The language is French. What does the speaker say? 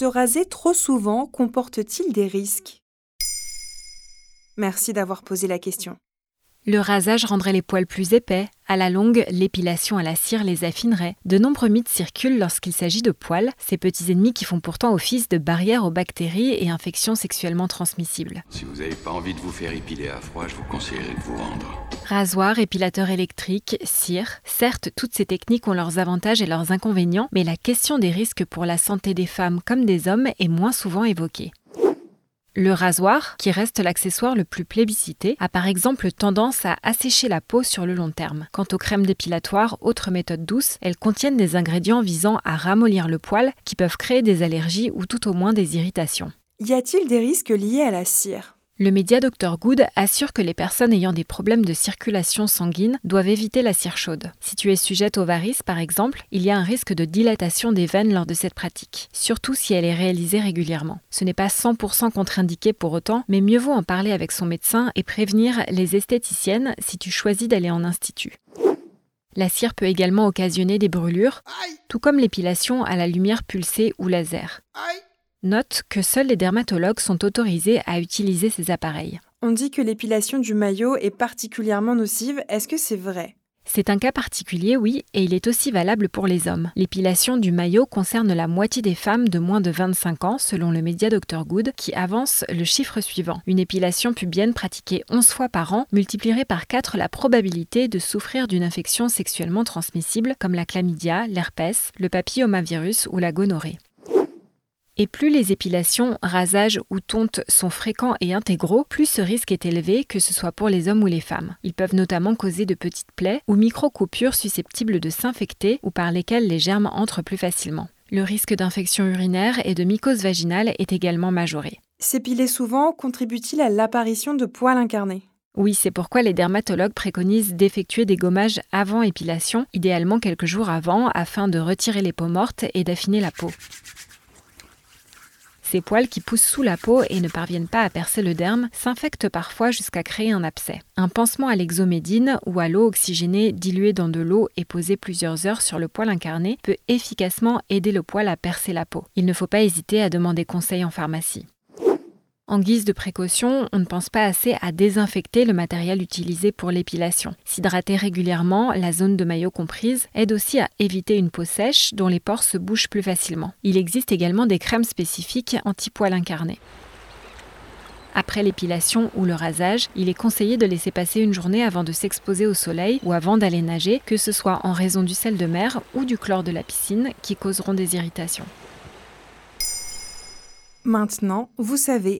Se raser trop souvent comporte-t-il des risques? Merci d'avoir posé la question. Le rasage rendrait les poils plus épais. À la longue, l'épilation à la cire les affinerait. De nombreux mythes circulent lorsqu'il s'agit de poils, ces petits ennemis qui font pourtant office de barrière aux bactéries et infections sexuellement transmissibles. Si vous n'avez pas envie de vous faire épiler à froid, je vous conseillerais de vous rendre. Rasoir, épilateur électrique, cire, certes, toutes ces techniques ont leurs avantages et leurs inconvénients, mais la question des risques pour la santé des femmes comme des hommes est moins souvent évoquée. Le rasoir, qui reste l'accessoire le plus plébiscité, a par exemple tendance à assécher la peau sur le long terme. Quant aux crèmes dépilatoires, autre méthode douce, elles contiennent des ingrédients visant à ramollir le poil qui peuvent créer des allergies ou tout au moins des irritations. Y a-t-il des risques liés à la cire? Le média Dr Good assure que les personnes ayant des problèmes de circulation sanguine doivent éviter la cire chaude. Si tu es sujette aux varices, par exemple, il y a un risque de dilatation des veines lors de cette pratique, surtout si elle est réalisée régulièrement. Ce n'est pas 100% contre-indiqué pour autant, mais mieux vaut en parler avec son médecin et prévenir les esthéticiennes si tu choisis d'aller en institut. La cire peut également occasionner des brûlures, tout comme l'épilation à la lumière pulsée ou laser. Note que seuls les dermatologues sont autorisés à utiliser ces appareils. On dit que l'épilation du maillot est particulièrement nocive. Est-ce que c'est vrai? C'est un cas particulier, oui, et il est aussi valable pour les hommes. L'épilation du maillot concerne la moitié des femmes de moins de 25 ans, selon le média Dr Good, qui avance le chiffre suivant. Une épilation pubienne pratiquée 11 fois par an multiplierait par 4 la probabilité de souffrir d'une infection sexuellement transmissible comme la chlamydia, l'herpès, le papillomavirus ou la gonorrhée. Et plus les épilations, rasages ou tontes sont fréquents et intégraux, plus ce risque est élevé, que ce soit pour les hommes ou les femmes. Ils peuvent notamment causer de petites plaies ou micro-coupures susceptibles de s'infecter ou par lesquelles les germes entrent plus facilement. Le risque d'infection urinaire et de mycose vaginale est également majoré. S'épiler souvent contribue-t-il à l'apparition de poils incarnés? Oui, c'est pourquoi les dermatologues préconisent d'effectuer des gommages avant épilation, idéalement quelques jours avant, afin de retirer les peaux mortes et d'affiner la peau. Ces poils qui poussent sous la peau et ne parviennent pas à percer le derme s'infectent parfois jusqu'à créer un abcès. Un pansement à l'exomédine ou à l'eau oxygénée diluée dans de l'eau et posée plusieurs heures sur le poil incarné peut efficacement aider le poil à percer la peau. Il ne faut pas hésiter à demander conseil en pharmacie. En guise de précaution, on ne pense pas assez à désinfecter le matériel utilisé pour l'épilation. S'hydrater régulièrement, la zone de maillot comprise, aide aussi à éviter une peau sèche dont les pores se bougent plus facilement. Il existe également des crèmes spécifiques anti-poils incarnés. Après l'épilation ou le rasage, il est conseillé de laisser passer une journée avant de s'exposer au soleil ou avant d'aller nager, que ce soit en raison du sel de mer ou du chlore de la piscine qui causeront des irritations. Maintenant, vous savez